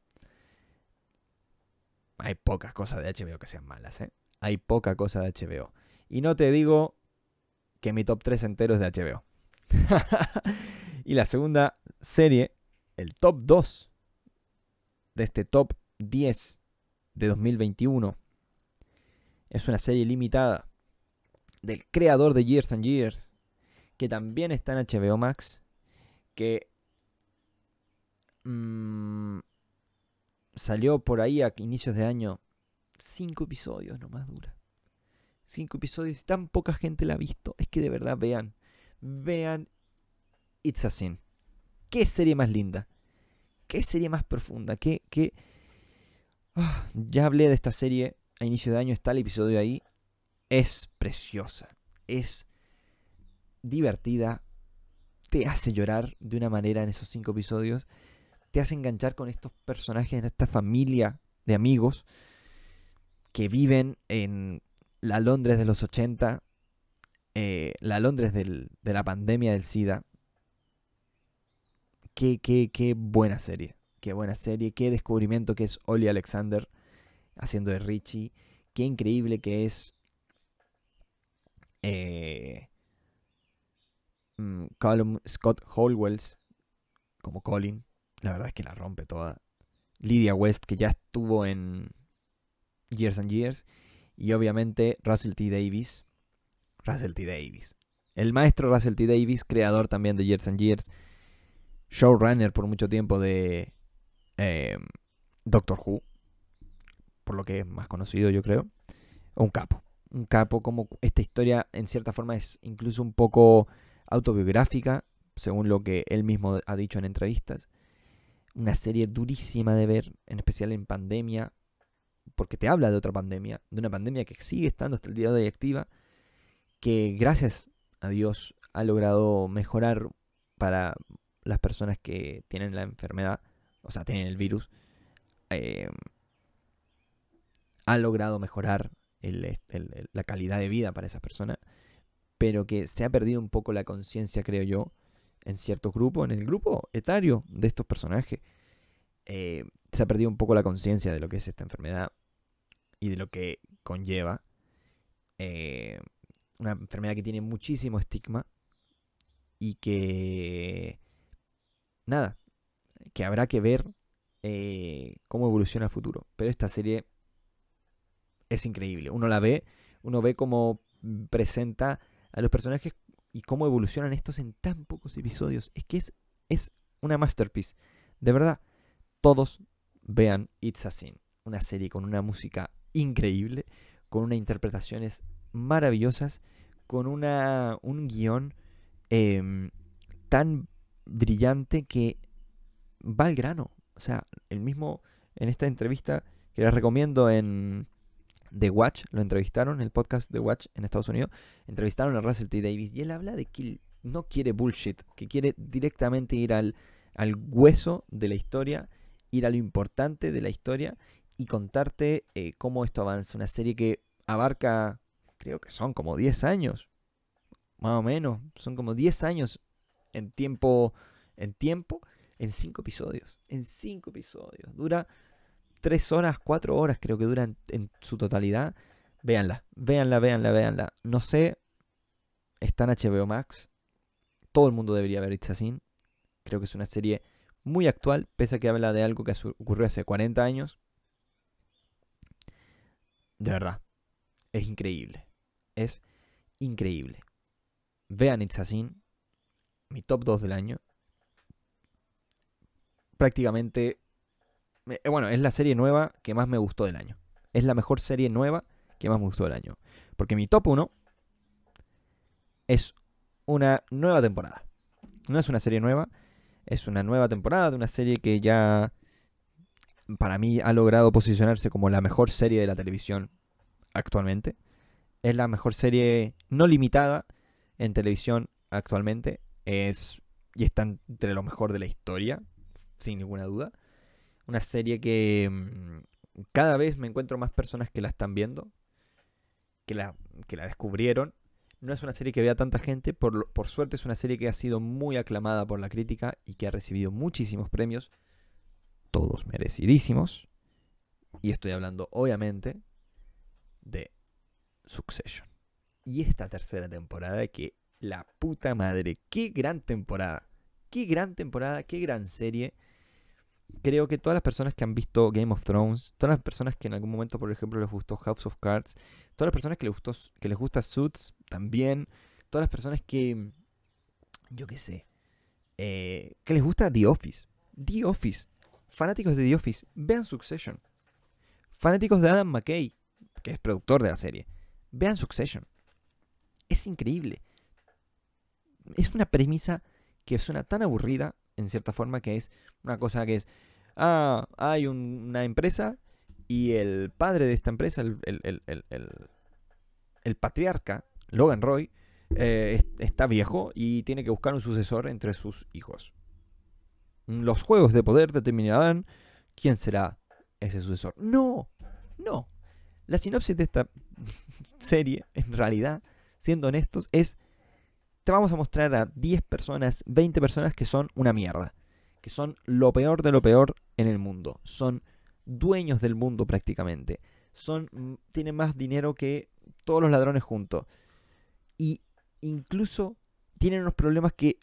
hay pocas cosas de HBO que sean malas, ¿eh? Hay poca cosa de HBO. Y no te digo que mi top 3 entero es de HBO. *laughs* y la segunda serie, el top 2 de este top 10 de 2021, es una serie limitada del creador de Years and Years, que también está en HBO Max, que mmm, salió por ahí a inicios de año. Cinco episodios nomás dura. Cinco episodios. Tan poca gente la ha visto. Es que de verdad vean. Vean It's a Sin. ¿Qué serie más linda? ¿Qué serie más profunda? ¿Qué, qué... Ah, ya hablé de esta serie a inicio de año. Está el episodio ahí. Es preciosa. Es divertida. Te hace llorar de una manera en esos cinco episodios te hace enganchar con estos personajes, en esta familia de amigos que viven en la Londres de los 80, eh, la Londres de la pandemia del SIDA. Qué, qué, qué buena serie, qué buena serie, qué descubrimiento que es Ollie Alexander haciendo de Richie, qué increíble que es eh, mm, Scott Holwells como Colin, la verdad es que la rompe toda. Lydia West, que ya estuvo en Years and Years. Y obviamente Russell T. Davis. Russell T. Davis. El maestro Russell T. Davis, creador también de Years and Years. Showrunner por mucho tiempo de em, Doctor Who. Por lo que es más conocido, yo creo. Un capo. Un capo, como esta historia en cierta forma es incluso un poco autobiográfica, según lo que él mismo ha dicho en entrevistas una serie durísima de ver, en especial en pandemia, porque te habla de otra pandemia, de una pandemia que sigue estando hasta el día de hoy activa, que gracias a Dios ha logrado mejorar para las personas que tienen la enfermedad, o sea, tienen el virus, em, ha logrado mejorar la calidad de vida para esas personas, pero que se ha perdido un poco la conciencia, creo yo, en ciertos grupos, en el grupo etario de estos personajes, eh, se ha perdido un poco la conciencia de lo que es esta enfermedad y de lo que conlleva. Eh, una enfermedad que tiene muchísimo estigma y que, nada, que habrá que ver eh, cómo evoluciona el futuro. Pero esta serie es increíble. Uno la ve, uno ve cómo presenta a los personajes y cómo evolucionan estos en tan pocos episodios. Es que es, es una masterpiece. De verdad, todos vean It's a Sin. Una serie con una música increíble, con unas interpretaciones maravillosas, con una, un guion em, tan brillante que va al grano. O sea, el mismo en esta entrevista que les recomiendo en The Watch, lo entrevistaron, el podcast The Watch en Estados Unidos, entrevistaron a Russell T. Davis y él habla de que no quiere bullshit, que quiere directamente ir al, al hueso de la historia, ir a lo importante de la historia y contarte eh, cómo esto avanza. Una serie que abarca, creo que son como 10 años, más o menos, son como 10 años en tiempo, en tiempo, en 5 episodios, en 5 episodios. Dura 3 horas, 4 horas creo que dura en, su totalidad. Véanla, véanla, véanla, véanla. No sé, está en HBO Max. Todo el mundo debería ver It's Sin. Creo que es una serie muy actual, pese a que habla de algo que ocurrió hace 40 años. De verdad, es increíble. Es increíble. Vean It's a mi top 2 del año. Prácticamente, bueno, es la serie nueva que más me gustó del año. Es la mejor serie nueva que más me gustó del año. Porque mi top 1 es una nueva temporada. No es una serie nueva, es una nueva temporada de una serie que ya para mí ha logrado posicionarse como la mejor serie de la televisión actualmente. Es la mejor serie no limitada en televisión actualmente. Es, y está entre lo mejor de la historia, sin ninguna duda. Una serie que mm, cada vez me encuentro más personas que la están viendo, que la, que la descubrieron no es una serie que vea tanta gente, por, por suerte es una serie que ha sido muy aclamada por la crítica y que ha recibido muchísimos premios, todos merecidísimos. Y estoy hablando obviamente de Succession. Y esta tercera temporada que la puta madre, qué gran temporada. Qué gran temporada, qué gran serie. Creo que todas las personas que han visto Game of Thrones, todas las personas que en algún momento, por ejemplo, les gustó House of Cards, todas las personas que les, gustó, que les gusta Suits también, todas las personas que, yo qué sé, eh, que les gusta The Office, The Office, fanáticos de The Office, vean Succession. Fanáticos de Adam McKay, que es productor de la serie, vean Succession. Es increíble. Es una premisa que suena tan aburrida, en cierta forma, que es una cosa que es, ah, hay una empresa y el padre de esta empresa, el, el, patriarca, Logan Roy, eh, está viejo y tiene que buscar un sucesor entre sus hijos. Los juegos de poder determinarán quién será ese sucesor. No, no. La sinopsis de esta *laughs* serie, en realidad, siendo honestos, es te vamos a mostrar a 10 personas, 20 personas que son una mierda, que son lo peor de lo peor en el mundo, son dueños del mundo prácticamente, son mm, tienen más dinero que todos los ladrones juntos. Y incluso tienen unos problemas que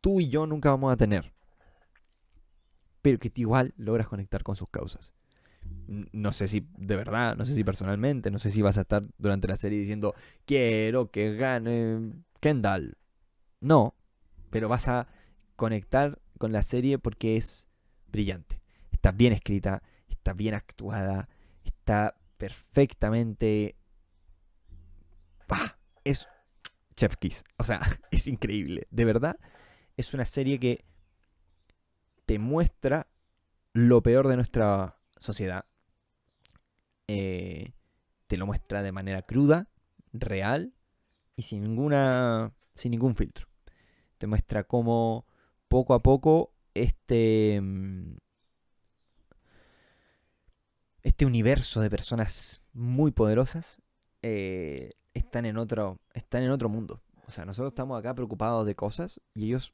tú y yo nunca vamos a tener, pero que igual logras conectar con sus causas. No sé si de verdad, no sé si personalmente, no sé si vas a estar durante la serie diciendo quiero que gane Kendall. No, pero vas a conectar con la serie porque es brillante. Está bien escrita, está bien actuada, está perfectamente... ¡Ah! Es Chef Kiss. O sea, *laughs* es increíble. De verdad, es una serie que te muestra lo peor de nuestra sociedad. Eh, te lo muestra de manera cruda, real y sin ninguna sin ningún filtro. Te muestra cómo poco a poco este mm, este universo de personas muy poderosas eh, están en otro están en otro mundo. O sea, nosotros estamos acá preocupados de cosas y ellos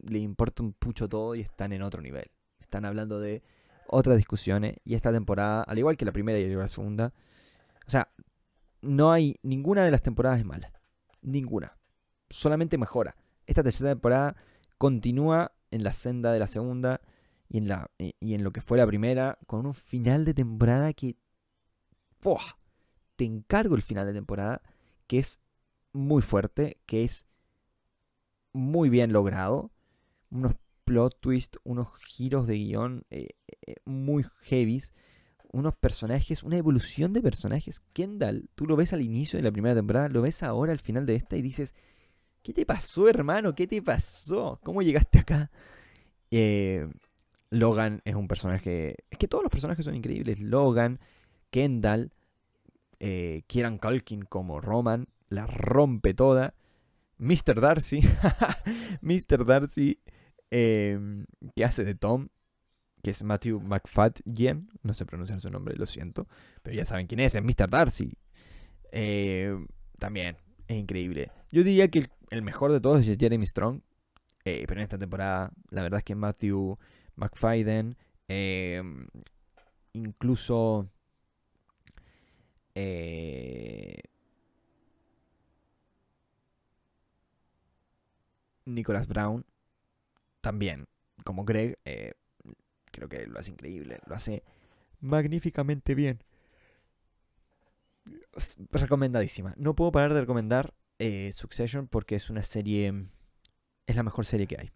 les importa un pucho todo y están en otro nivel. Están hablando de otras discusiones y esta temporada, al igual que la primera y la segunda, o sea, no hay ninguna de las temporadas es mala. Ninguna. Solamente mejora. Esta tercera temporada continúa en la senda de la segunda y en, la, y en lo que fue la primera, con un final de temporada que... Te encargo el final de temporada, que es muy fuerte, que es muy bien logrado. Unos plot twists, unos giros de guion eh, eh, muy heavies. Unos personajes, una evolución de personajes. Kendall, tú lo ves al inicio de la primera temporada, lo ves ahora al final de esta y dices, ¿qué te pasó hermano? ¿Qué te pasó? ¿Cómo llegaste acá? Eh, Logan es un personaje... Es que todos los personajes son increíbles. Logan, Kendall, Kieran Culkin como Roman, la rompe toda. Mr. Darcy, *laughs* Mr. Darcy, em, que hace de Tom, que es Matthew McFadden, no sé pronunciar su nombre, lo siento, pero ya saben quién es, es Mr. Darcy. Em, también es increíble. Yo diría que el, mejor de todos es Jeremy Strong, eh, pero en esta temporada la verdad es que Matthew McFadden, em, incluso... Eh, Nicholas Brown también, como Greg, eh, creo que lo hace increíble, lo hace magníficamente bien. Recomendadísima. No puedo parar de recomendar eh, Succession porque es una serie, es la mejor serie que hay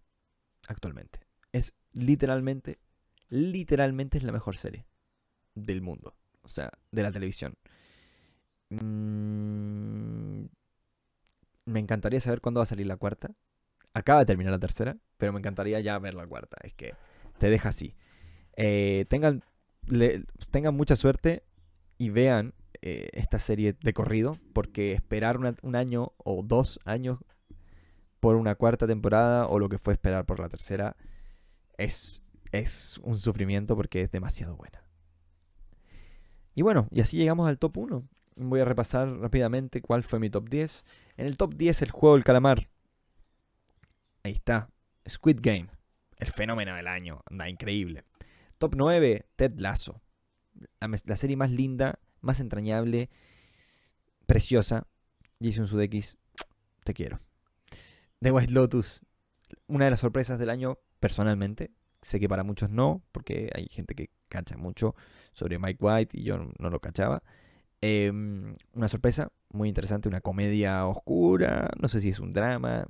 actualmente. Es literalmente, literalmente es la mejor serie del mundo, o sea, de la televisión. Mm, me encantaría saber cuándo va a salir la cuarta. Acaba de terminar la tercera, pero me encantaría ya ver la cuarta. Es que te deja así. Eh, tengan, tengan mucha suerte y vean eh, esta serie de corrido, porque esperar un año o dos años por una cuarta temporada o lo que fue esperar por la tercera es, es un sufrimiento porque es demasiado buena. Y bueno, y así llegamos al top 1. Voy a repasar rápidamente cuál fue mi top 10. En el top 10 el juego del calamar. Ahí está. Squid Game. El fenómeno del año. Anda, increíble. Top 9, Ted Lasso. La, serie más linda, más entrañable, preciosa. Jason Sudeikis, te quiero. The White Lotus. Una de las sorpresas del año, personalmente. Sé que para muchos no, porque hay gente que cacha mucho sobre Mike White y yo no lo cachaba. Em, una sorpresa muy interesante, una comedia oscura, no sé si es un drama,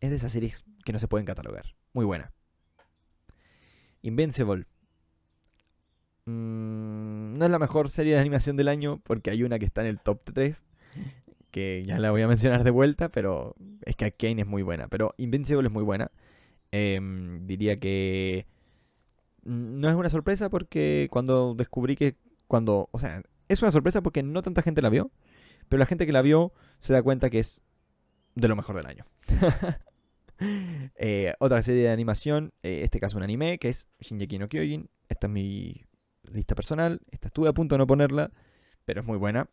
es de esas series que no se pueden catalogar. Muy buena. Invincible. Mm, no es la mejor serie de animación del año porque hay una que está en el top 3. Que ya la voy a mencionar de vuelta, pero es que Arcane es muy buena. Pero Invincible es muy buena. Em, diría que no es una sorpresa porque cuando descubrí que cuando, o sea, es una sorpresa porque no tanta gente la vio, pero la gente que la vio se da cuenta que es de lo mejor del año. *laughs* *laughs* Eh, otra serie de animación, eh, este caso un anime, que es Shinji no Kyojin. Esta es mi lista personal. Esta estuve a punto de no ponerla, pero es muy buena.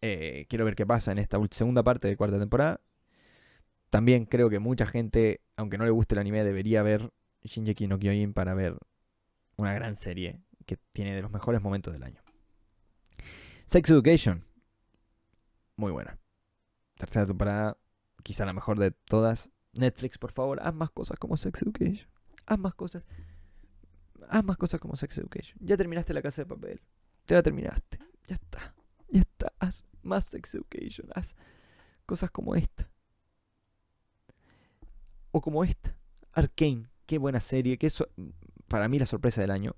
Eh, quiero ver qué pasa en esta segunda parte de cuarta temporada. También creo que mucha gente, aunque no le guste el anime, debería ver Shinji no Kyojin para ver una gran serie que tiene de los mejores momentos del año. Sex Education. Muy buena. Tercera temporada, quizá la mejor de todas. Netflix, por favor, haz más cosas como Sex Education. Haz más cosas. Haz más cosas como Sex Education. Ya terminaste la casa de papel. Ya la terminaste. Ya está. Ya está. Haz más Sex Education. Haz cosas como esta. O como esta. Arcane. Qué buena serie. Que para mí la sorpresa del año.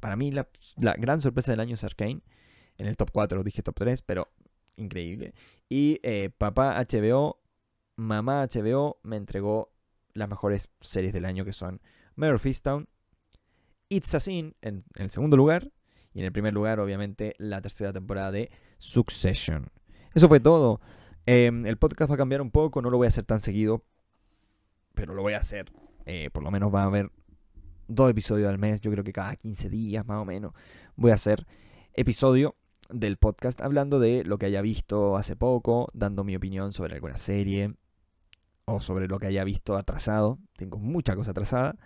Para mí la, gran sorpresa del año es Arcane. En el top 4 dije top 3, pero increíble. Y eh, papá HBO mamá HBO me entregó las mejores series del año que son Mare of It's a Sin en, el segundo lugar y en el primer lugar obviamente la tercera temporada de Succession. Eso fue todo. Em, el podcast va a cambiar un poco, no lo voy a hacer tan seguido, pero lo voy a hacer. Eh, por lo menos va a haber dos episodios al mes, yo creo que cada 15 días más o menos voy a hacer episodio del podcast hablando de lo que haya visto hace poco, dando mi opinión sobre alguna serie, sobre lo que haya visto atrasado. Tengo mucha cosa atrasada.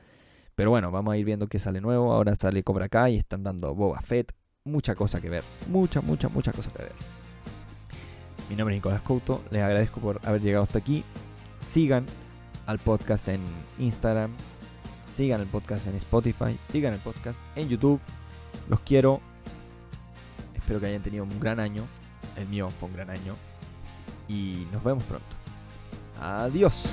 Pero bueno, vamos a ir viendo qué sale nuevo. Ahora sale Cobra Kai y están dando Boba Fett. Mucha cosa que ver. Mucha, mucha, mucha cosa que ver. Mi nombre es Nicolás Couto. Les agradezco por haber llegado hasta aquí. Sigan al podcast en Instagram. sigan el podcast en Spotify, sigan el podcast en YouTube. Los quiero. Espero que hayan tenido un gran año. El mío fue un gran año. Y nos vemos pronto. Adiós.